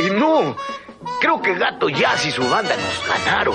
¡Ay, no! Creo que Gato Jazz y su banda nos ganaron.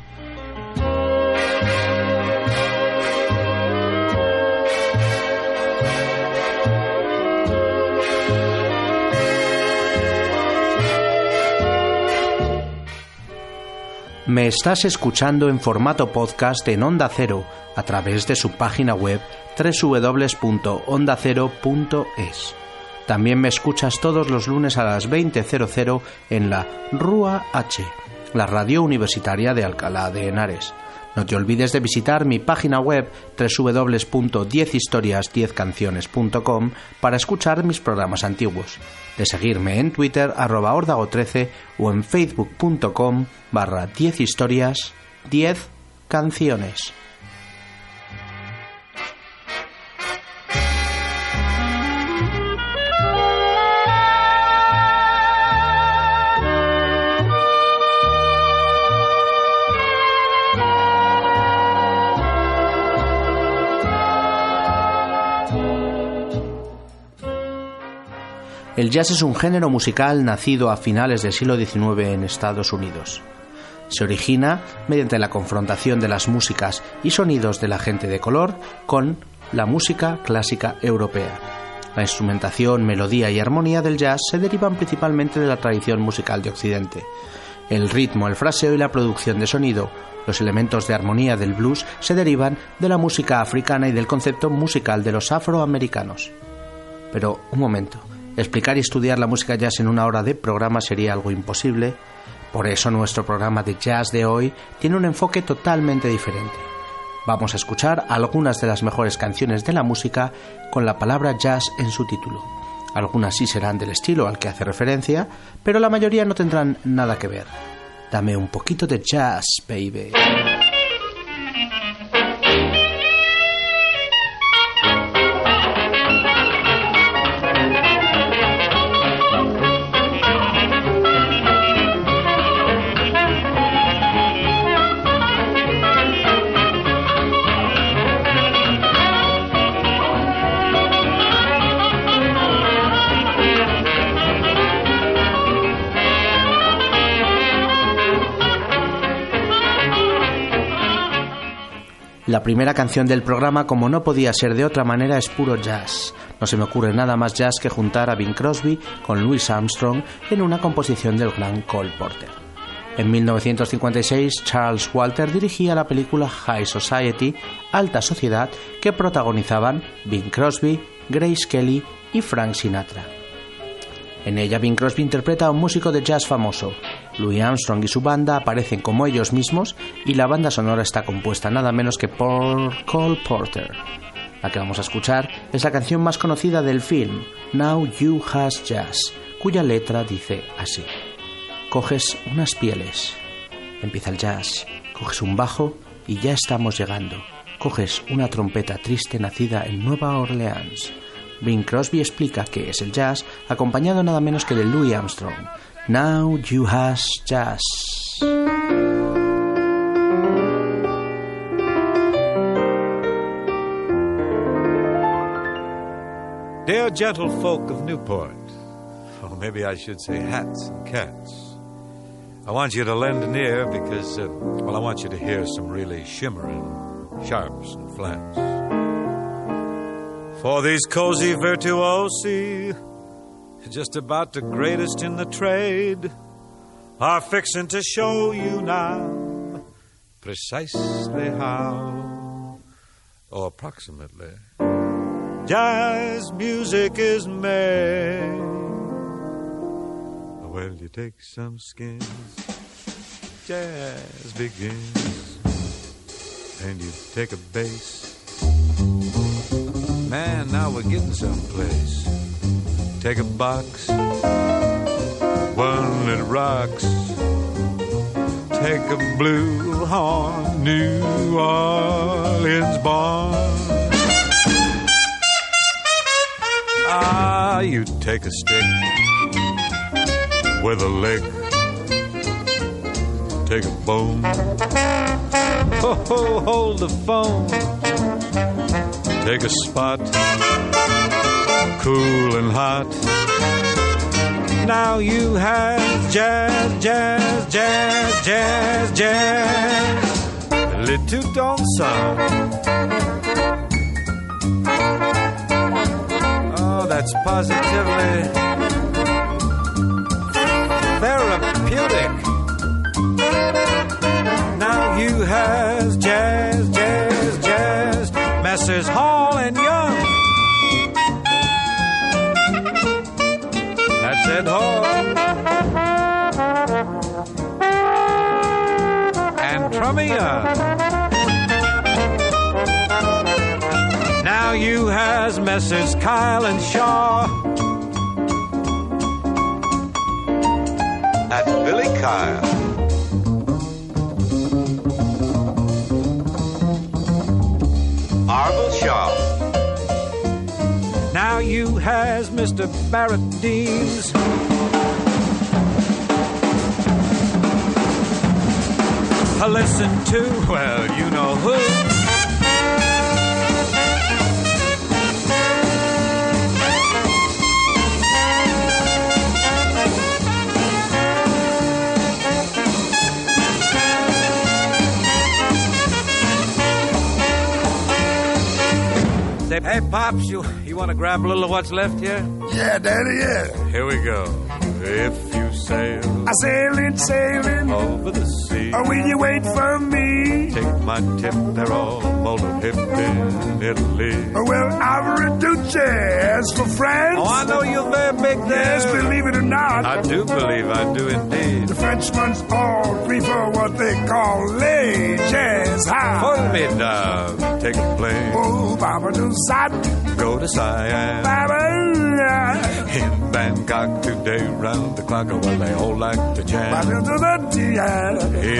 Me estás escuchando en formato podcast en Onda Cero a través de su página web www.ondacero.es. También me escuchas todos los lunes a las 20.00 en la RUA H, la radio universitaria de Alcalá de Henares. No te olvides de visitar mi página web www.10historias10canciones.com para escuchar mis programas antiguos, de seguirme en Twitter arroba ordago13 o en facebook.com barra 10 historias 10 canciones. El jazz es un género musical nacido a finales del siglo XIX en Estados Unidos. Se origina mediante la confrontación de las músicas y sonidos de la gente de color con la música clásica europea. La instrumentación, melodía y armonía del jazz se derivan principalmente de la tradición musical de Occidente. El ritmo, el fraseo y la producción de sonido, los elementos de armonía del blues se derivan de la música africana y del concepto musical de los afroamericanos. Pero, un momento, Explicar y estudiar la música jazz en una hora de programa sería algo imposible, por eso nuestro programa de jazz de hoy tiene un enfoque totalmente diferente. Vamos a escuchar algunas de las mejores canciones de la música con la palabra jazz en su título. Algunas sí serán del estilo al que hace referencia, pero la mayoría no tendrán nada que ver. Dame un poquito de jazz, baby. La primera canción del programa, como no podía ser de otra manera, es puro jazz. No se me ocurre nada más jazz que juntar a Bing Crosby con Louis Armstrong en una composición del gran Cole Porter. En 1956, Charles Walter dirigía la película High Society, Alta Sociedad, que protagonizaban Bing Crosby, Grace Kelly y Frank Sinatra. En ella, Bing Crosby interpreta a un músico de jazz famoso. Louis Armstrong y su banda aparecen como ellos mismos y la banda sonora está compuesta nada menos que por Cole Porter. La que vamos a escuchar es la canción más conocida del film, Now You Has Jazz, cuya letra dice así. Coges unas pieles, empieza el jazz, coges un bajo y ya estamos llegando. Coges una trompeta triste nacida en Nueva Orleans Bing Crosby explica qué es el jazz, acompañado nada menos que de Louis Armstrong. Now you has jazz. Dear gentle folk of Newport, or maybe I should say hats and cats, I want you to lend an ear because, uh, well, I want you to hear some really shimmering sharps and flats. For these cozy virtuosi, just about the greatest in the trade, are fixing to show you now precisely how, or approximately, jazz music is made. Well, you take some skins, jazz begins, and you take a bass Man, now we're getting someplace. Take a box, one that rocks. Take a blue horn, New Orleans born. Ah, you take a stick with a lick. Take a bone. Ho, ho, hold the phone. Take a spot, cool and hot. Now you have jazz, jazz, jazz, jazz, jazz. A little don't sound. Oh, that's positively therapeutic. Messrs. Kyle and Shaw. That's Billy Kyle. Arville Shaw. Now you has Mr. Barrett Deems. Listen to, well, you know who. Say, hey, Pops, you, you want to grab a little of what's left here? Yeah, Daddy, yeah. Here we go. If you sail I sailing, sailing. over the sea, Or will you wait for me? take my tip, they're all molto hip in Italy. Oh well, I'll do jazz for France. Oh, I know you're very big there. Yes, believe it or not. I do believe I do indeed. the Frenchmen's all prefer what they call jazz high. Pull me down, take a plane, Oh, Baba do sad, go to Siam. Baba. In Bangkok today, round the clock, well, they all like to jam. Baba do the.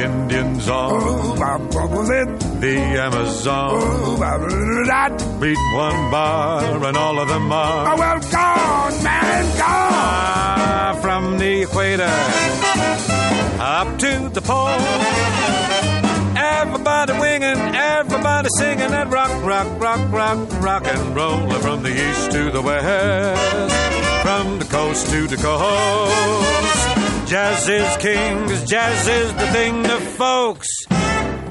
Indians on Oh, Baba was it. the Amazon. Oh, Baba do that. Beat one bar, and all of them are. Oh, well, gone, man, gone. The equator up to the pole. Everybody winging, everybody singing that rock, rock, rock, rock, rock and roll from the east to the west, from the coast to the coast. Jazz is king, 'cause jazz is the thing the folks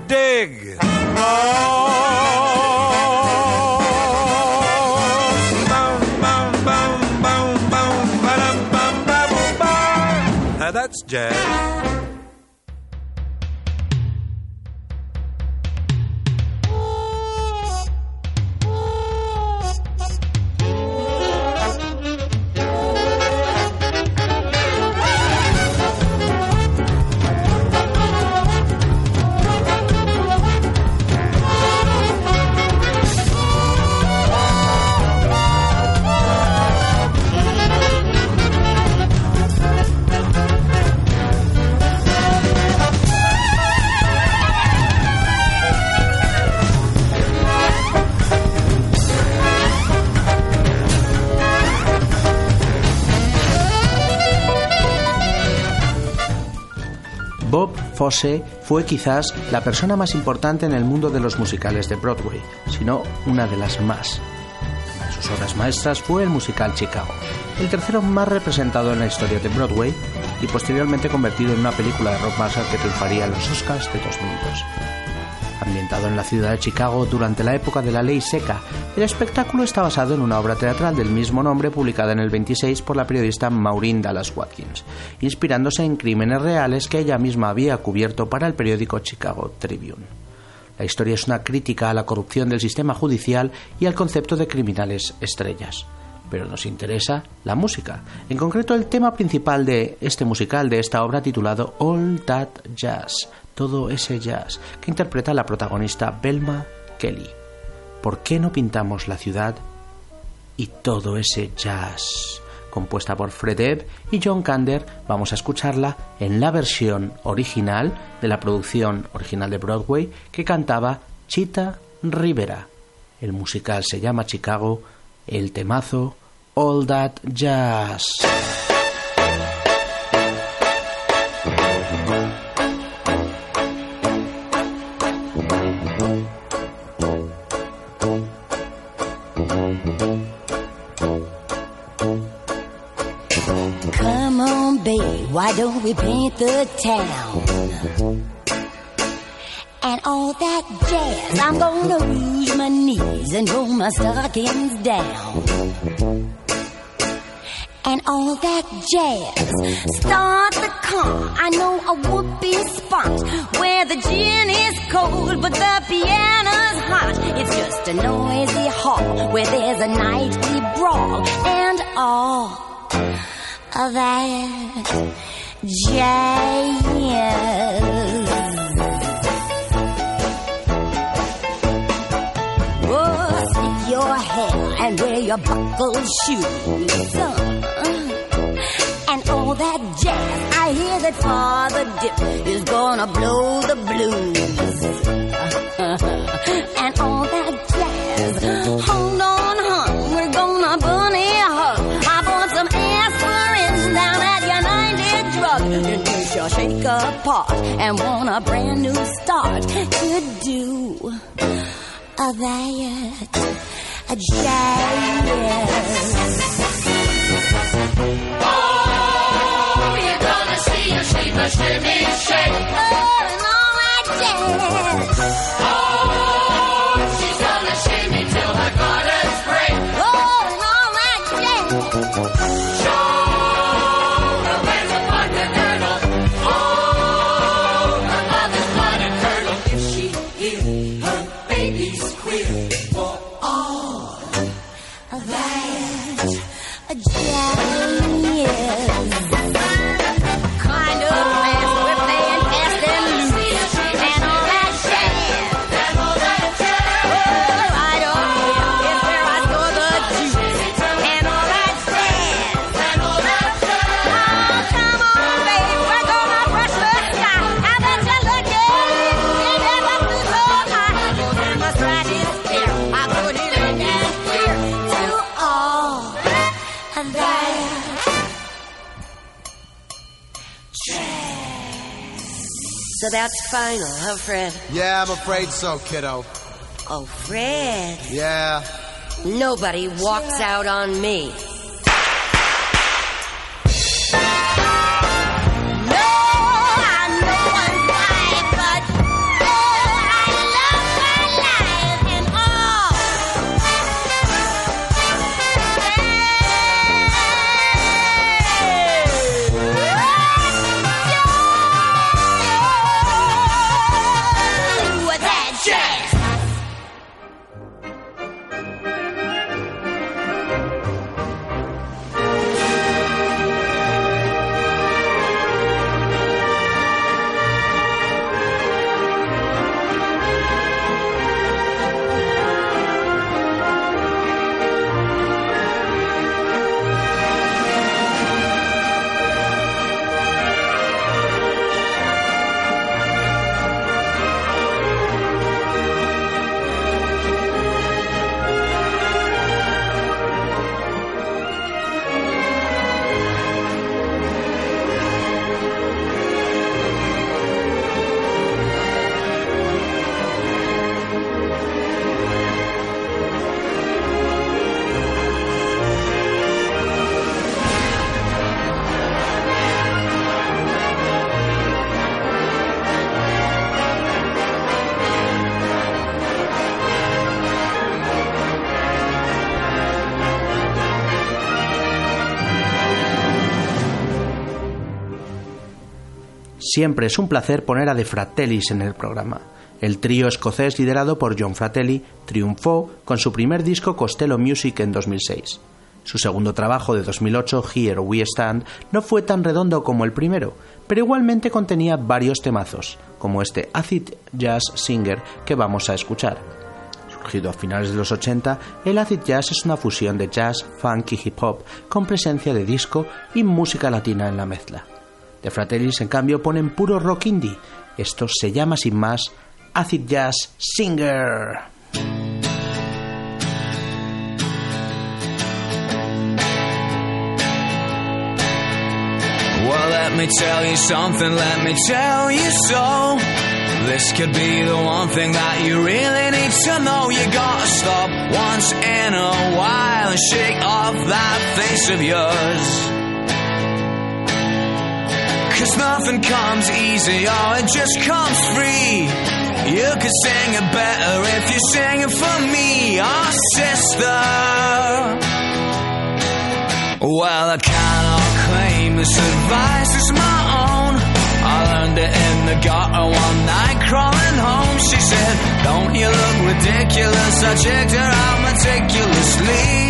dig. most. That's jazz. Fosse fue quizás la persona más importante en el mundo de los musicales de Broadway, si no una de las más. Sus obras maestras fue el musical Chicago, el tercero más representado en la historia de Broadway y posteriormente convertido en una película de rock Marshall que triunfaría en los Oscars de 2002. Ambientado en la ciudad de Chicago durante la época de la ley seca, el espectáculo está basado en una obra teatral del mismo nombre publicada en el 26 por la periodista Maureen Dallas Watkins, inspirándose en crímenes reales que ella misma había cubierto para el periódico Chicago Tribune. La historia es una crítica a la corrupción del sistema judicial y al concepto de criminales estrellas. Pero nos interesa la música, en concreto el tema principal de este musical de esta obra titulado All That Jazz, todo ese jazz, que interpreta la protagonista Belma Kelly. ¿Por qué no pintamos la ciudad y todo ese jazz. Compuesta por Fred Ebb y John Kander, vamos a escucharla en la versión original de la producción original de Broadway que cantaba Chita Rivera. El musical se llama Chicago, el temazo All That Jazz. Don't we paint the town? And all that jazz, I'm gonna rouge my knees and roll my stockings down. And all that jazz, start the car. I know a whoopee spot where the gin is cold, but the piano's hot. It's just a noisy hall where there's a nightly brawl and all of that jazz. Oh, your hair and wear your buckled shoes. Uh, and all that jazz, I hear that Father Dip is gonna blow the blues. and all that jazz, hold on, apart and want a brand new start. Could do a diet, a diet. Oh, you're gonna see your sheep a shimmy shake. Oh, no, I did. That's final, huh, Fred? Yeah, I'm afraid so, kiddo. Oh, Fred. Yeah. Nobody walks out on me. Siempre es un placer poner a De Fratellis en el programa. El trío escocés liderado por John Fratelli triunfó con su primer disco Costello Music en 2006. Su segundo trabajo de 2008, Here We Stand, no fue tan redondo como el primero, pero igualmente contenía varios temazos, como este Acid Jazz Singer que vamos a escuchar. Surgido a finales de los 80, el acid jazz es una fusión de jazz, funk y hip hop con presencia de disco y música latina en la mezcla. The Fratellis, en cambio, ponen puro rock indie. Esto se llama sin más Acid Jazz Singer. Well, let me tell you something, let me tell you so. This could be the one thing that you really need to know. You gotta stop once in a while and shake off that face of yours. Cause nothing comes easy, oh, it just comes free. You could sing it better if you sing it for me, oh sister. Well, I cannot claim this advice is my own. I learned it in the gutter one night crawling home. She said, Don't you look ridiculous? I checked her out meticulously.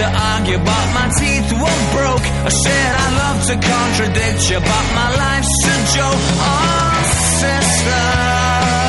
To argue, but my teeth were broke. I said I'd love to contradict you, but my life's a joke. Oh, sister.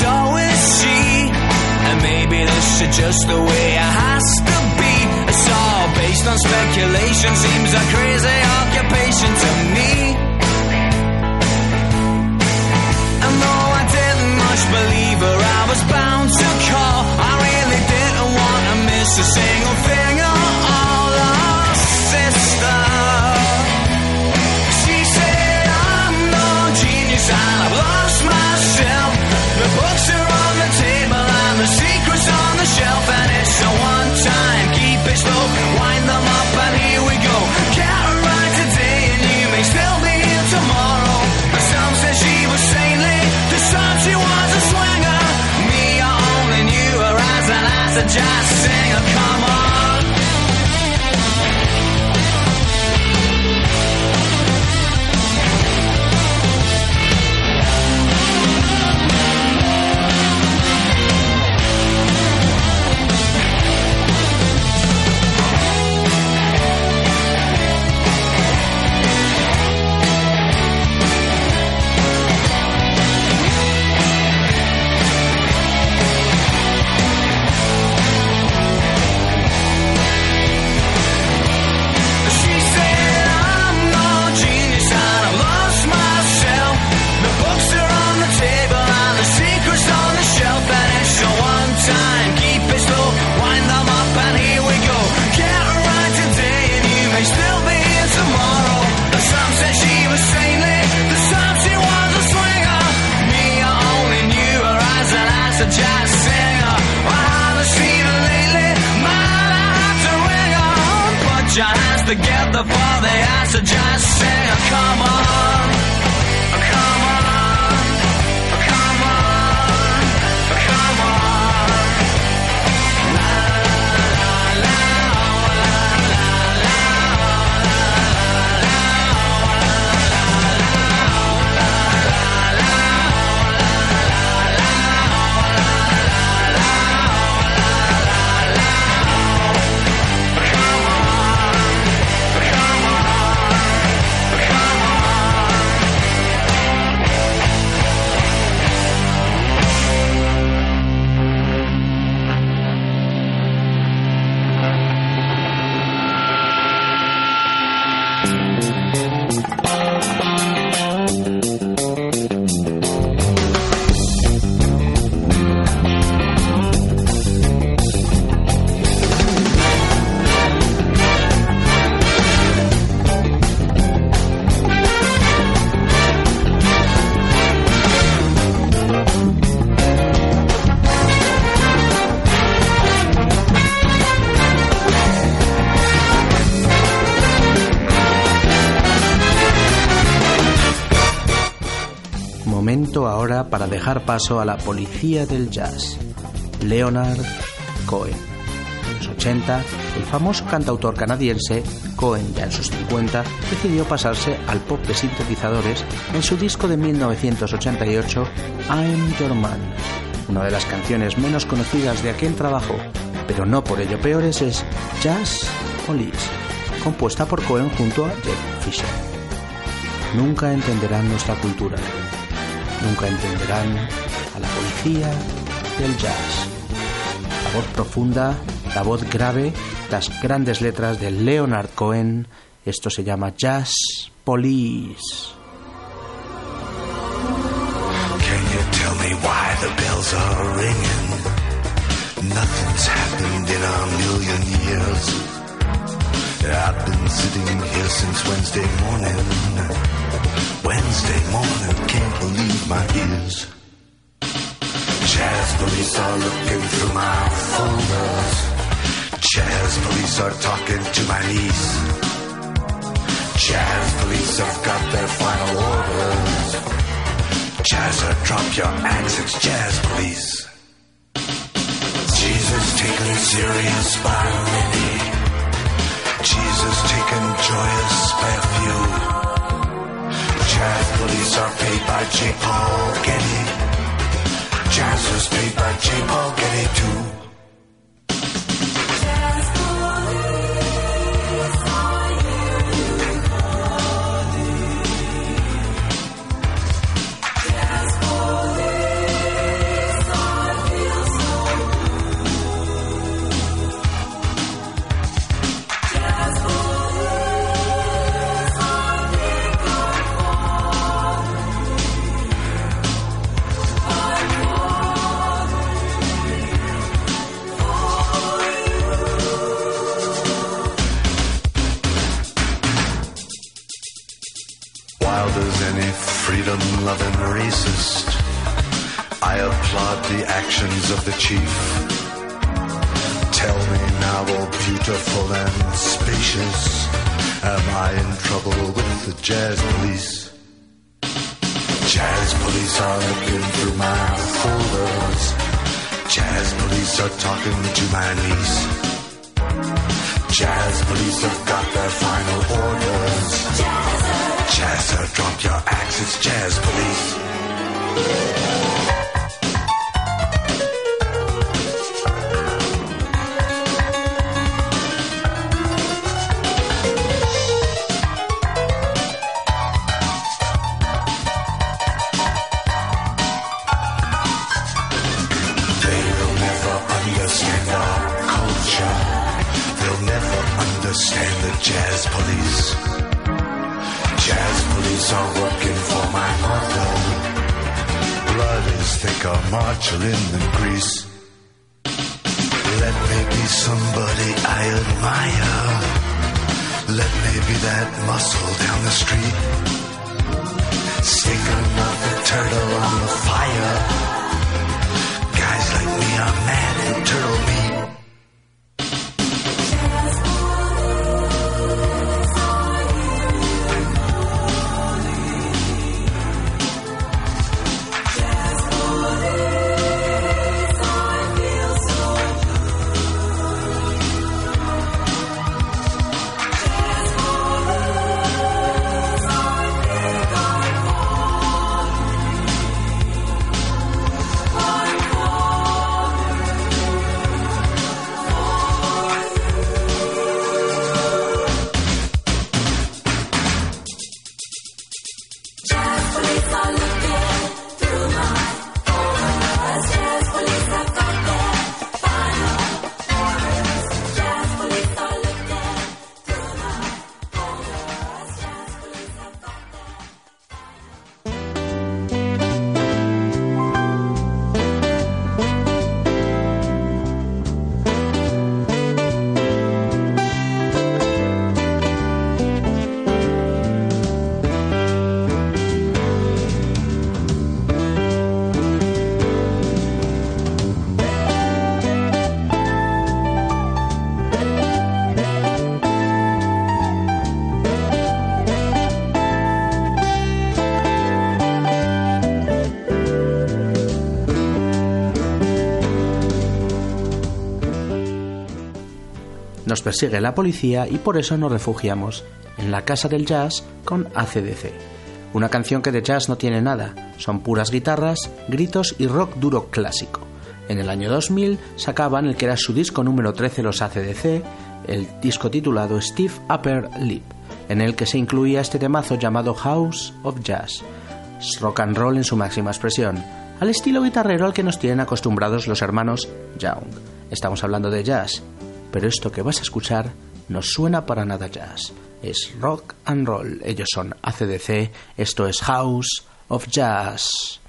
So is she. And maybe this is just the way it has to be. It's all based on speculation, seems a crazy occupation to me. And though I didn't much believe her, I was bound to call. I really didn't want to miss a single thing slow, wind them up, and here we go. Can't write today, and you may still be here tomorrow. Some say she was saintly, to some she was a swinger. Me, I only knew her as an acid jazz singer. Come on. Ahora para dejar paso a la policía del jazz, Leonard Cohen. En los 80, el famoso cantautor canadiense, Cohen ya en sus 50, decidió pasarse al pop de sintetizadores en su disco de 1988, I'm Your Man. Una de las canciones menos conocidas de aquel trabajo, pero no por ello peores, es Jazz Police, compuesta por Cohen junto a Jeff Fisher. Nunca entenderán nuestra cultura, nunca entenderán a la policía del jazz. La voz profunda, la voz grave, las grandes letras de Leonard Cohen, esto se llama Jazz Police. Can you tell me why the bells are ringing? Nothing's happened in a million years. I've been sitting here since Wednesday morning. Wednesday morning, can't believe my ears. Jazz police are looking through my folders. Jazz police are talking to my niece. Jazz police have got their final orders. Jazzer, uh, drop your axe, it's jazz police. Jesus taken serious by many. Jesus taken joyous by few. Jazz police are paid by J. Paul Getty. Jazzers paid by J. Paul Getty too. jazz please. Persigue la policía y por eso nos refugiamos en la casa del jazz con ACDC. Una canción que de jazz no tiene nada, son puras guitarras, gritos y rock duro clásico. En el año 2000 sacaban el que era su disco número 13 los ACDC, el disco titulado Steve Upper Lip, en el que se incluía este temazo llamado House of Jazz, rock and roll en su máxima expresión, al estilo guitarrero al que nos tienen acostumbrados los hermanos Young. Estamos hablando de jazz, pero esto que vas a escuchar no suena para nada jazz, es rock and roll. Ellos son ACDC, esto es House of Jazz.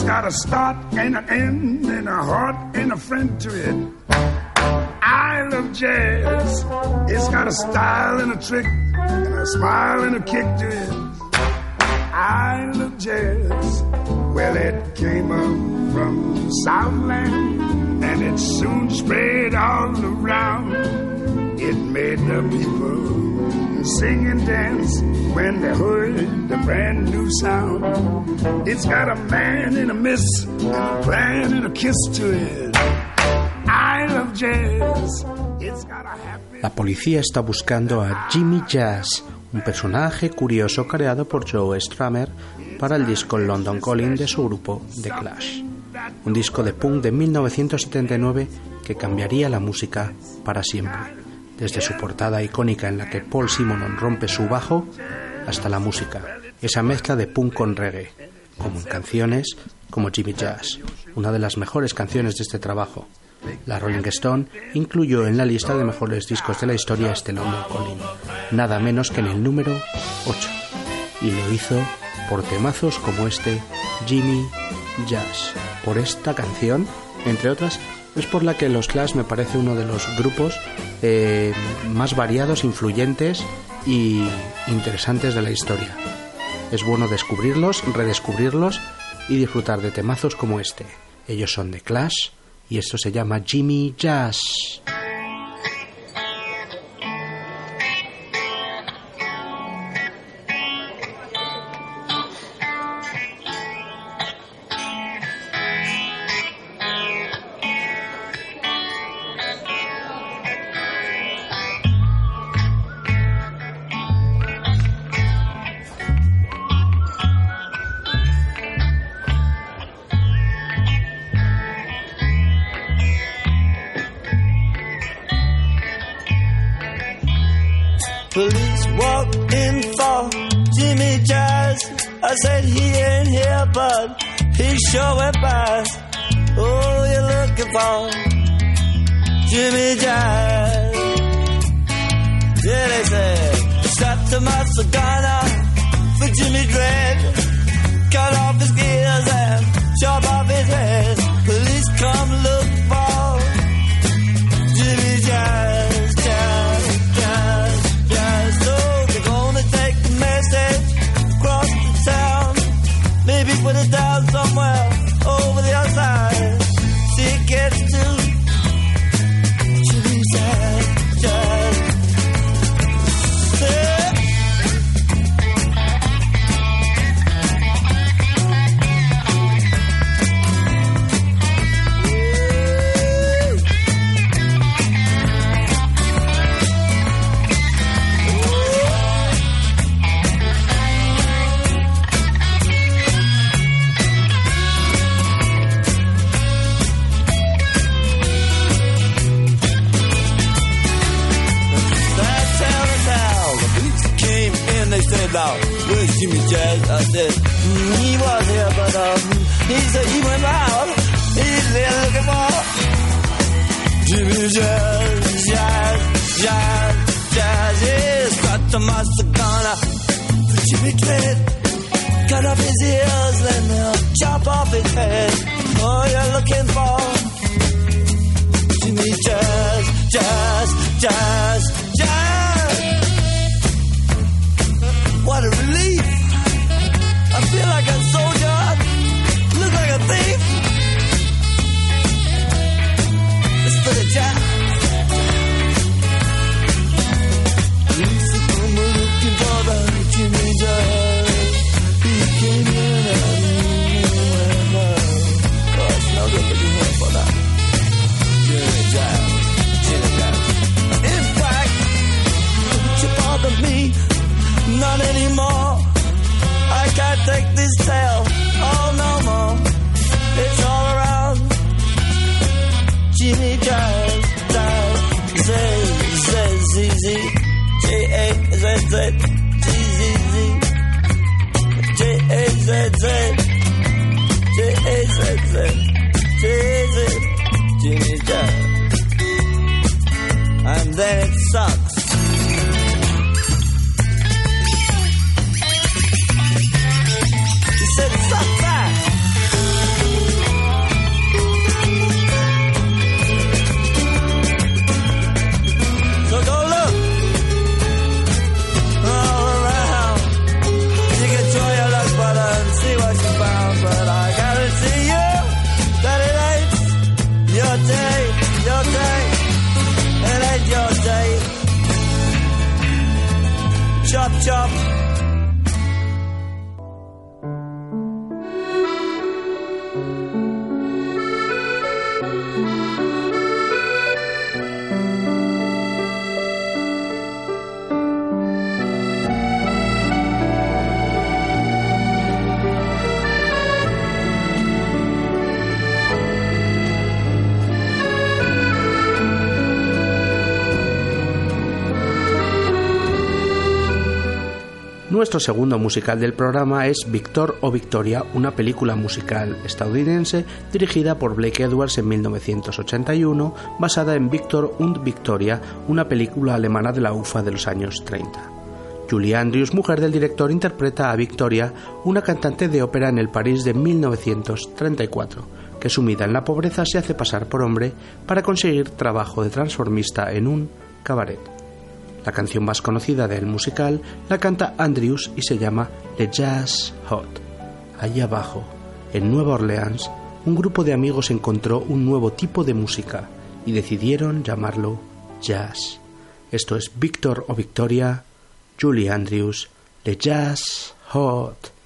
It's got a start and an end and a heart and a friend to it. I love jazz. It's got a style and a trick and a smile and a kick to it. I love jazz. Well, it came up from Southland and and it soon spread all around. It made the people sing and dance when they heard the brand new sound. It's got a man and a miss, and a plan and a kiss to it. I love jazz. It's got a happy. La policía está buscando a Jimmy Jazz, un personaje curioso creado por Joe Strummer para el disco London Calling de su grupo The Clash. Un disco de punk de 1979 que cambiaría la música para siempre. Desde su portada icónica en la que Paul Simonon rompe su bajo hasta la música, esa mezcla de punk con reggae, como en canciones como Jimmy Jazz, una de las mejores canciones de este trabajo. La Rolling Stone incluyó en la lista de mejores discos de la historia este London nada menos que en el número 8, y lo hizo por temazos como este Jimmy Jazz. Por esta canción, entre otras, es por la que los Clash me parece uno de los grupos eh, más variados, influyentes y interesantes de la historia. Es bueno descubrirlos, redescubrirlos y disfrutar de temazos como este. Ellos son de Clash y esto se llama Jimmy Jazz. I said he ain't here, but he sure went past. Oh, you're looking for Jimmy Jazz. Yeah, they said, shot to my cigar for Jimmy Dread. Cut off his gears and chop off his head. Police come look for I said, he was here, but um, he said he went out. He's there looking for Jimmy Jazz, Jazz, Jazz, Jazz. Yes, got to master Ghana. Jimmy Dread, cut off his ears, then they'll chop off his head. Oh, you're looking for Jimmy Jazz, Jazz, Jazz. Nuestro segundo musical del programa es Victor o Victoria, una película musical estadounidense dirigida por Blake Edwards en 1981, basada en Victor und Victoria, una película alemana de la UFA de los años 30. Julie Andrews, mujer del director, interpreta a Victoria, una cantante de ópera en el París de 1934, que sumida en la pobreza se hace pasar por hombre para conseguir trabajo de transformista en un cabaret. La canción más conocida del musical la canta Andrews y se llama The Jazz Hot. Allí abajo, en Nueva Orleans, un grupo de amigos encontró un nuevo tipo de música y decidieron llamarlo jazz. Esto es Victor o Victoria, Julie Andrews, The Jazz Hot.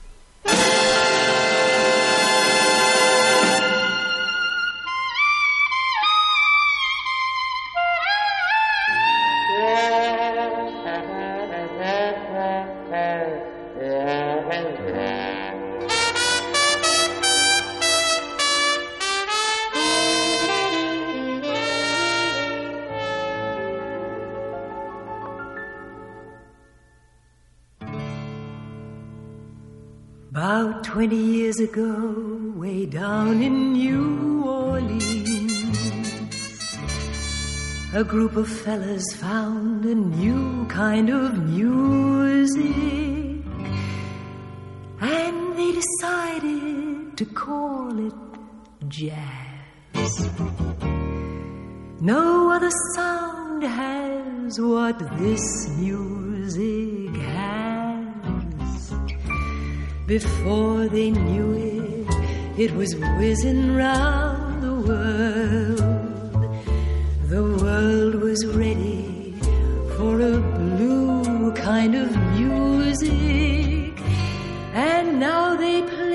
20 years ago, way down in New Orleans, a group of fellas found a new kind of music. And they decided to call it jazz. No other sound has what this music has. Before they knew it, it was whizzing round the world. The world was ready for a blue kind of music. And now they play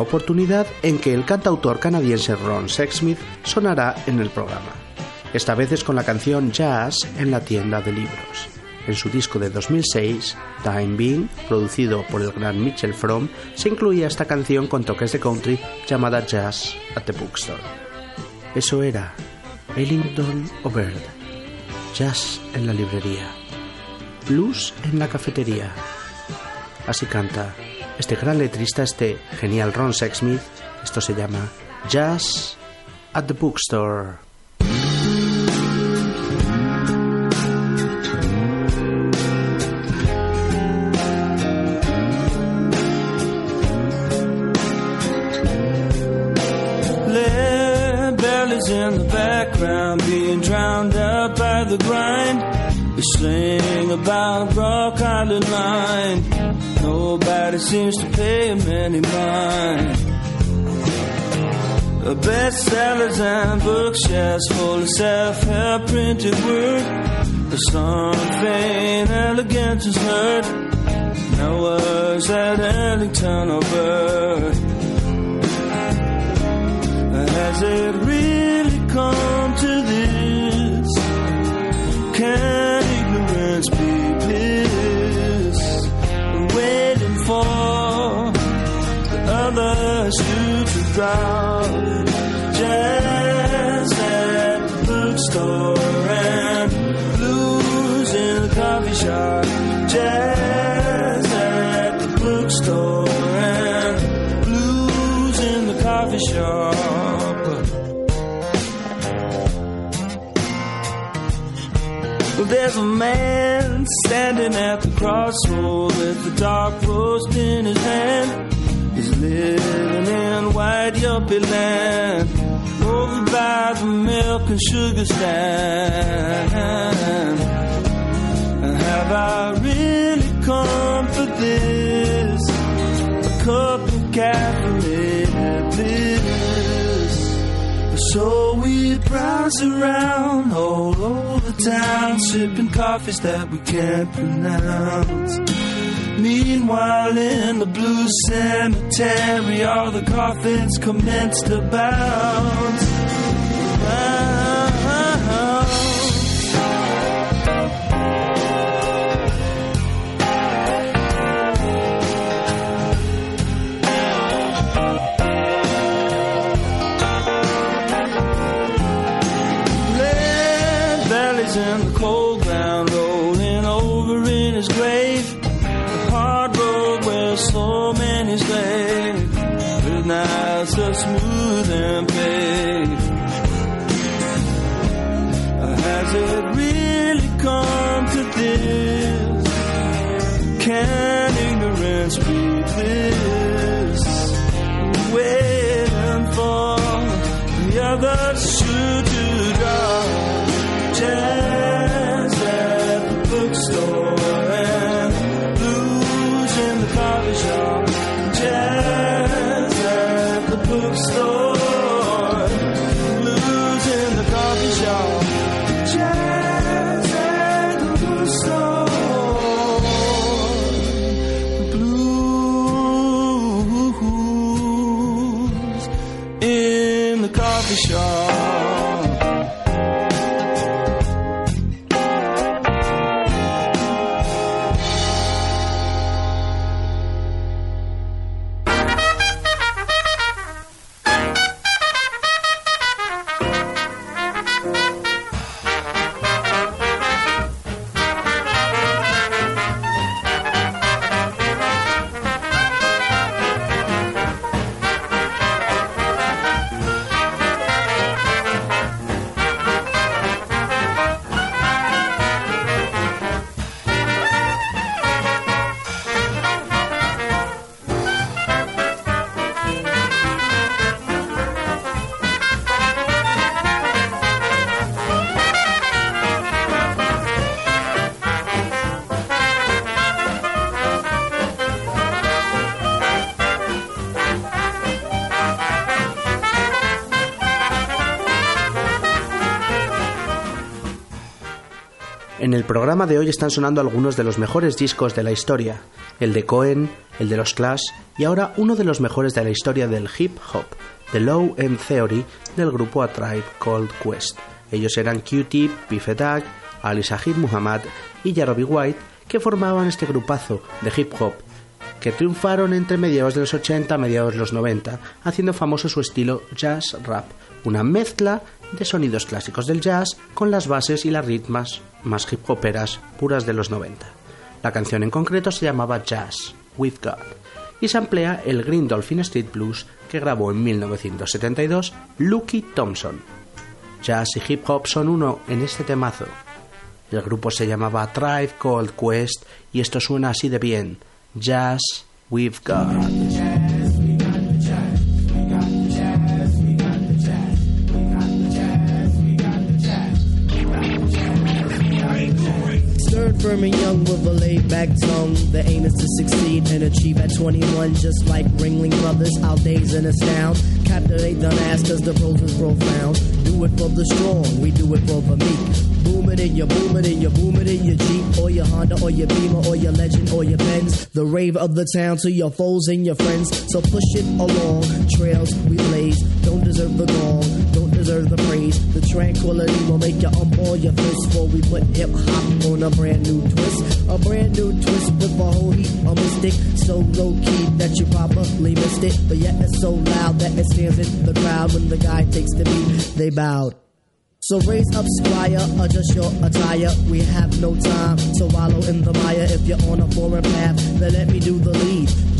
oportunidad en que el cantautor canadiense Ron Sexsmith sonará en el programa. Esta vez es con la canción Jazz en la tienda de libros. En su disco de 2006, Time Being, producido por el gran Mitchell Fromm, se incluía esta canción con toques de country llamada Jazz at the Bookstore. Eso era Ellington O'Bird. Jazz en la librería. Blues en la cafetería. Así canta este gran letrista, este genial Ron Sexsmith. Esto se llama Jazz at the Bookstore. Seems to pay him any mind. Bestsellers and bookshelves full of self-help printed word. The song vain elegance is heard. No words at Ellington or Bird. It drown. Jazz at the bookstore and blues in the coffee shop. Jazz at the bookstore and blues in the coffee shop. There's a man standing at the crossroad with the dark roast in his hand. Yuppie land, over oh, by the milk and sugar stand. Have I really come for this? A cup of caffeinated bliss. So we browse around all over town, sipping coffees that we can't pronounce. Meanwhile, in the blue cemetery, all the coffins commence to bounce. Round. Programa de hoy están sonando algunos de los mejores discos de la historia, el de Cohen, el de los Clash y ahora uno de los mejores de la historia del hip hop, The Low End Theory del grupo A Tribe Called Quest. Ellos eran Q-Tip, Biff Dag, Ali Shahid Muhammad y Jarobi White, que formaban este grupazo de hip hop que triunfaron entre mediados de los 80 a mediados de los 90, haciendo famoso su estilo jazz rap, una mezcla de sonidos clásicos del jazz con las bases y las ritmas más hip hoperas puras de los 90. La canción en concreto se llamaba Jazz with God y se emplea el Green Dolphin Street Blues que grabó en 1972 Lucky Thompson. Jazz y hip hop son uno en este temazo. El grupo se llamaba Tribe Called Quest y esto suena así de bien. Jazz we've got. Firm, and young with a laid back tongue. The aim is to succeed and achieve at 21, just like Ringling Brothers. Our days in astound. Captivate the mass cause the pros is profound. Do it for the strong, we do it for the meek. Boom it in your boom it in your boom it in your Jeep or your Honda or your Beamer or your Legend or your Benz. The rave of the town to your foes and your friends. So push it along. Trails we blaze. Don't deserve the gong. The praise. The tranquility will make you ump all your fists before we put hip hop on a brand new twist. A brand new twist with a whole heap of mystic. So low key that you probably missed it. But yet it's so loud that it stands in the crowd when the guy takes the beat. They bowed. So raise up, squire, adjust your attire. We have no time to wallow in the mire. If you're on a foreign path, then let me do the lead.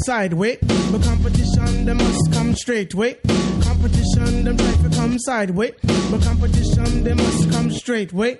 Come sideways, but competition, them must come straight way. Competition, them try to come sideways, but competition, they must come straight way.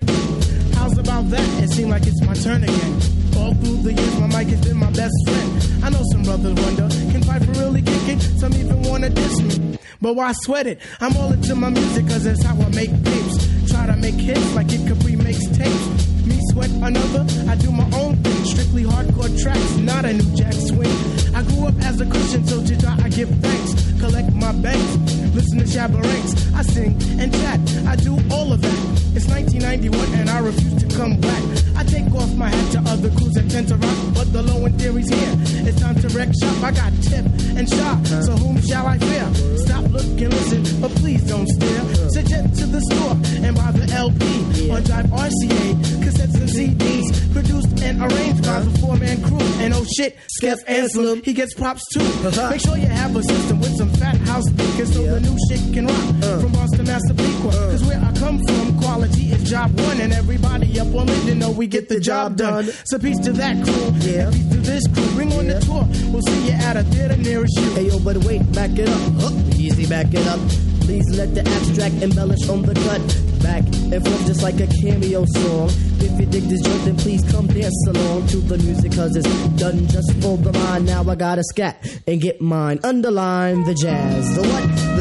How's about that? It seems like it's my turn again. All through the years, my mic has been my best friend. I know some brothers wonder, can Piper really kick it? Some even wanna diss me. But why sweat it? I'm all into my music, cause that's how I make tapes. Try to make hits like it Capri makes tapes. Me sweat another, I do my own thing. Strictly hardcore tracks, not a new jack swing. Grew up as a Christian, so to God I give thanks. Collect my banks, listen to Shabba Ranks. I sing and chat, I do all of that. It's 1991 and I refuse to come back. I take off my hat to other crews that tend to rock, but the low end theory's here. It's time to wreck shop. I got tip and shop, so whom shall I fear? Stop, look, and listen, but please don't stare. Suggest to the store and buy the LP on Drive RCA, cassettes and CDs, produced and arranged by the four man crew. And oh shit, Skeff Anselm, he gets props too. Make sure you have a system with some fat house speakers so the new shit can rock. From Boston, Massapequa, cause where I come from, quality is job one, and everybody up on Linden know we get the job done. So peace to that crew, yeah. peace to this crew. Bring on the tour, we'll see you at a theater nearest you. Hey yo, but wait, back it up. Easy, back it up. Please let the abstract embellish on the cut. Back and forth just like a cameo song. If you dig this joint, then please come dance along to the music, cause it's done just for the mind. Now I gotta scat and get mine. Underline the jazz. The what? The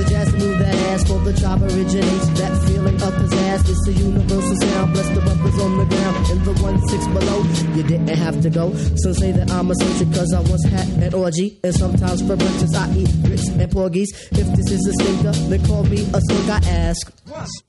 ass for the job originates. That feeling his ass. It's a universal sound. Bless the brothers on the ground. In the one six below, you didn't have to go. Some say that I'm a soldier cause I once had an orgy. And sometimes for breakfast I eat grits and porgies. If this is a stinker, then call me a slug. I ask.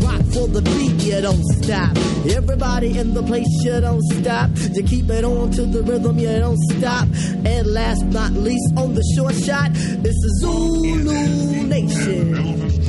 rock for the beat, you don't stop. Everybody in the place, you don't stop. You keep it on to the rhythm, you don't stop. And last but not least, on the short shot, it's the Zulu Nation.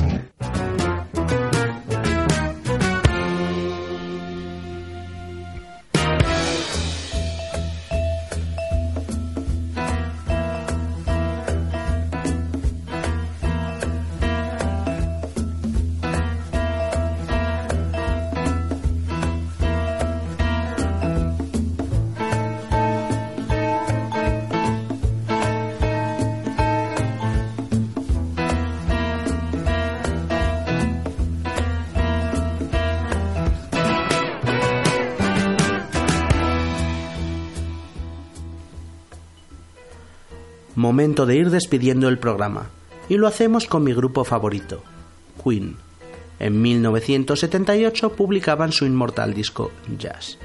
Momento de ir despidiendo el programa, y lo hacemos con mi grupo favorito, Queen. En 1978 publicaban su inmortal disco Jazz.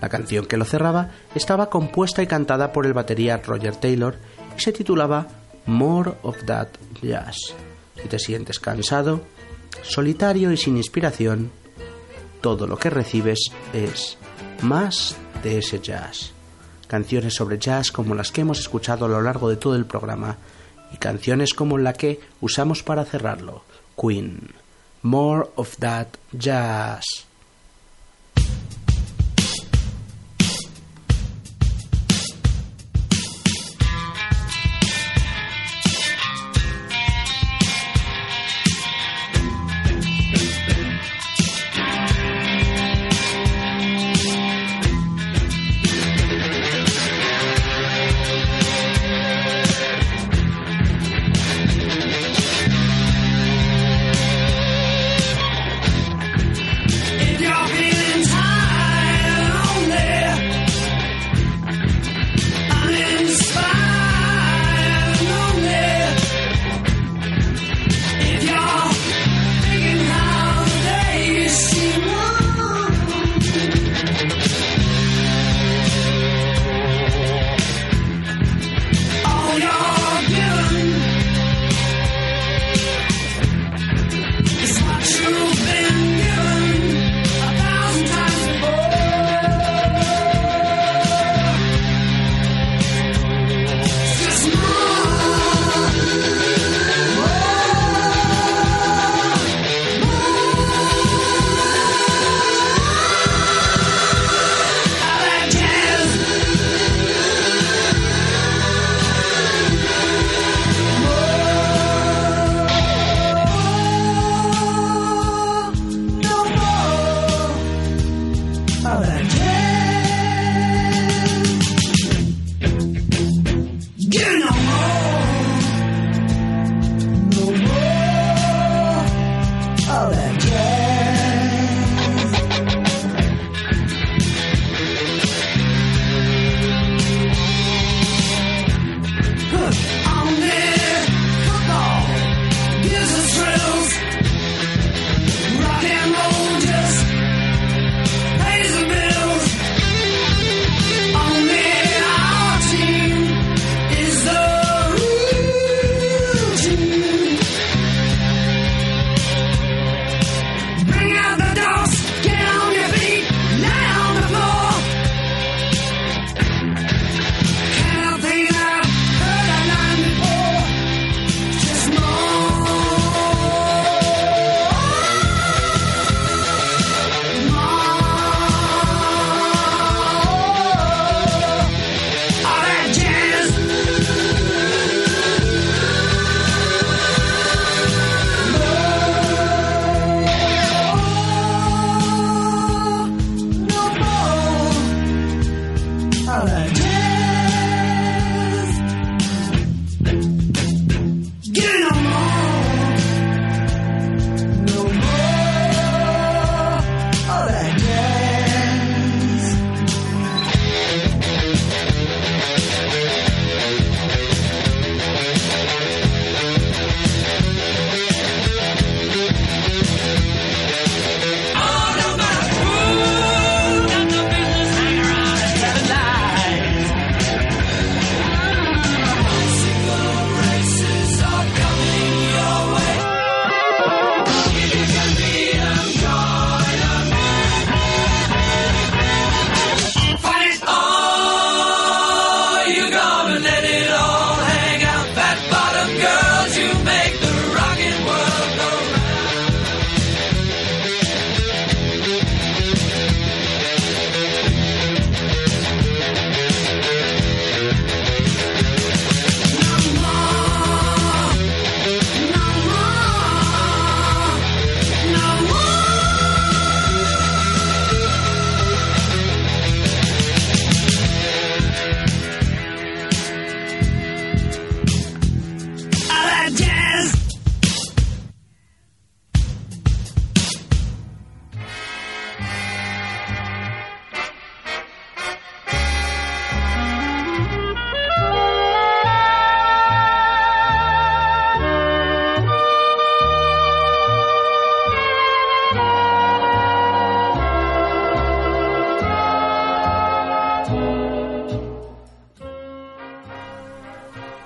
La canción que lo cerraba estaba compuesta y cantada por el batería Roger Taylor y se titulaba More of That Jazz. Si te sientes cansado, solitario y sin inspiración, todo lo que recibes es más de ese jazz. Canciones sobre jazz como las que hemos escuchado a lo largo de todo el programa y canciones como la que usamos para cerrarlo, Queen. More of that jazz.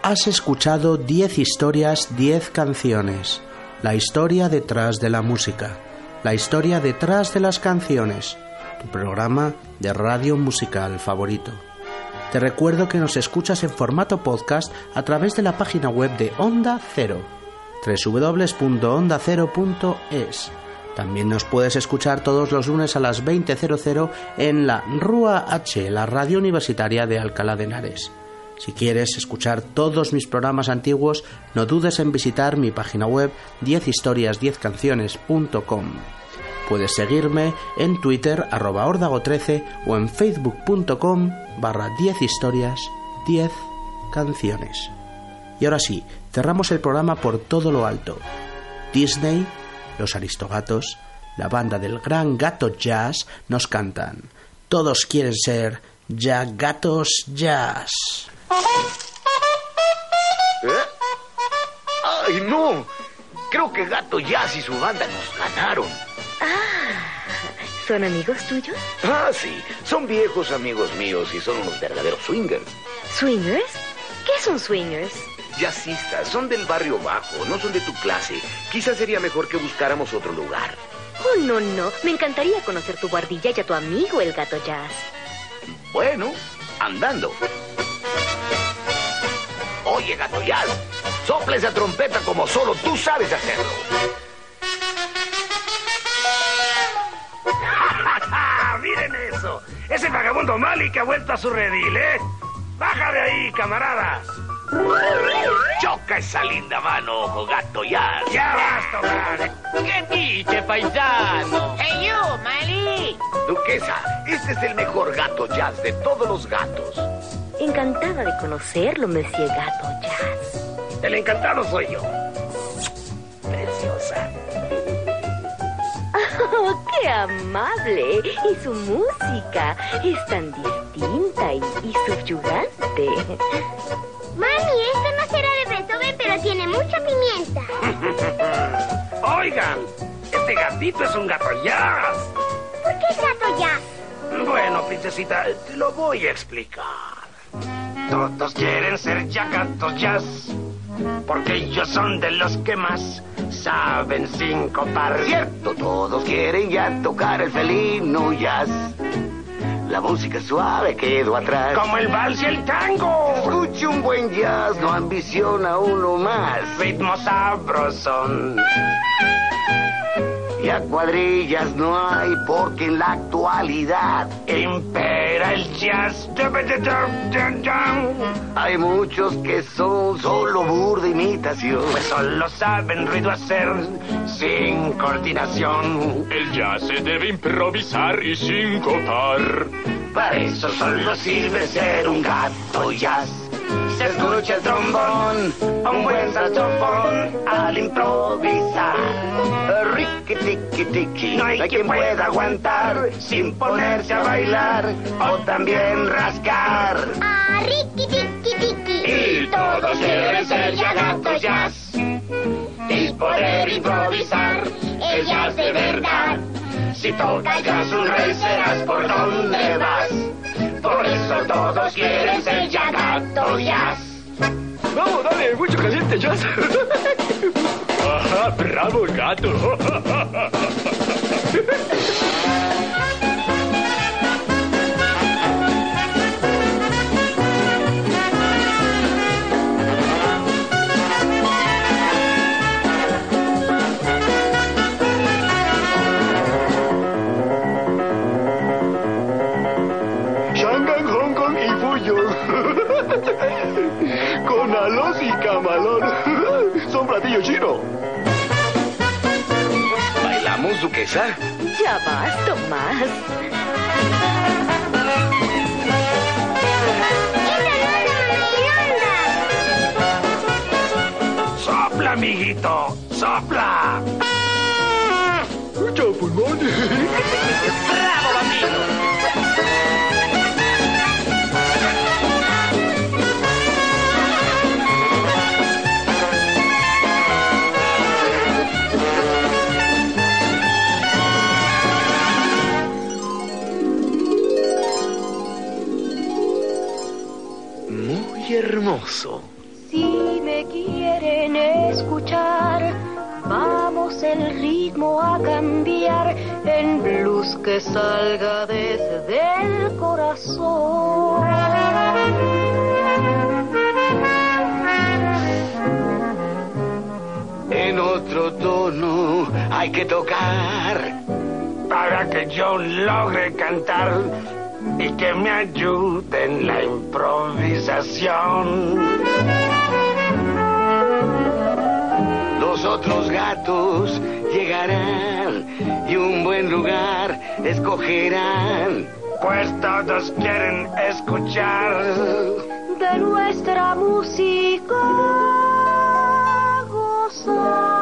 Has escuchado 10 historias, 10 canciones. La historia detrás de la música. La historia detrás de las canciones. Tu programa de radio musical favorito. Te recuerdo que nos escuchas en formato podcast a través de la página web de Onda Cero, www.ondacero.es. También nos puedes escuchar todos los lunes a las 20.00 en la RUA H, la radio universitaria de Alcalá de Henares. Si quieres escuchar todos mis programas antiguos, no dudes en visitar mi página web 10historias10canciones.com. Puedes seguirme en Twitter arroba órdago13 o en facebook.com barra 10 historias 10 canciones. Y ahora sí, cerramos el programa por todo lo alto. Disney, los Aristogatos, la banda del gran gato jazz nos cantan. Todos quieren ser ya gatos jazz. ¿Eh? ¡Ay, no! Creo que Gato Jazz y su banda nos ganaron. ¿Son amigos tuyos? Ah, sí. Son viejos amigos míos y son unos verdaderos swingers. ¿Swingers? ¿Qué son swingers? Jazzistas, son del barrio bajo, no son de tu clase. Quizás sería mejor que buscáramos otro lugar. Oh, no, no. Me encantaría conocer tu guardilla y a tu amigo el gato jazz. Bueno, andando. Oye, Gato Jazz, sopla esa trompeta como solo tú sabes hacerlo. ¡Miren eso! Ese vagabundo Mali que ha vuelto a su redil, ¿eh? ¡Baja de ahí, camaradas! ¡Choca esa linda mano, ojo gato ya! ¡Ya basta, hombre! ¿Qué dice, paisano? Hey, you, Mali. Duquesa, este es el mejor gato jazz de todos los gatos. Encantada de conocerlo, Monsieur Gato Jazz. El encantado soy yo. Preciosa. Oh, ¡Qué amable! Y su música es tan distinta y, y subyugante. Mami, esto no será de Beethoven, pero tiene mucha pimienta. Oigan, este gatito es un gato jazz. ¿Por qué es gato jazz? Bueno, princesita, te lo voy a explicar. Todos quieren ser ya gatos jazz, porque ellos son de los que más saben sincopar. Cierto, todos quieren ya tocar el felino jazz. La música suave quedó atrás. Como el vals y el tango. Escuche un buen jazz, no ambiciona uno más. Ritmo sabrosón. Y a cuadrillas no hay porque en la actualidad impera el jazz. Hay muchos que son solo burda imitación. Pues solo saben ruido hacer sin coordinación. El jazz se debe improvisar y sincopar. Para eso solo sirve ser un gato jazz. Se escucha el trombón, un buen saxofón al improvisar. Ricky tiki tiki, no hay quien pueda aguantar sin ponerse a bailar o también rascar. Ah, Ricky, tiki, tiki. Y todos quieren ser ya gatos jazz y poder improvisar el jazz de verdad. Si tocas un rey serás por donde vas. Por eso todos quieren ser ya gato jazz. Vamos, dale, mucho caliente jazz. Ajá, bravo gato. ¿Bailamos, duquesa? Ya vas, Tomás. ¡Sopla, amiguito! ¡Sopla! Hay que tocar para que yo logre cantar y que me ayude en la improvisación. Los otros gatos llegarán y un buen lugar escogerán, pues todos quieren escuchar de nuestra música gozar.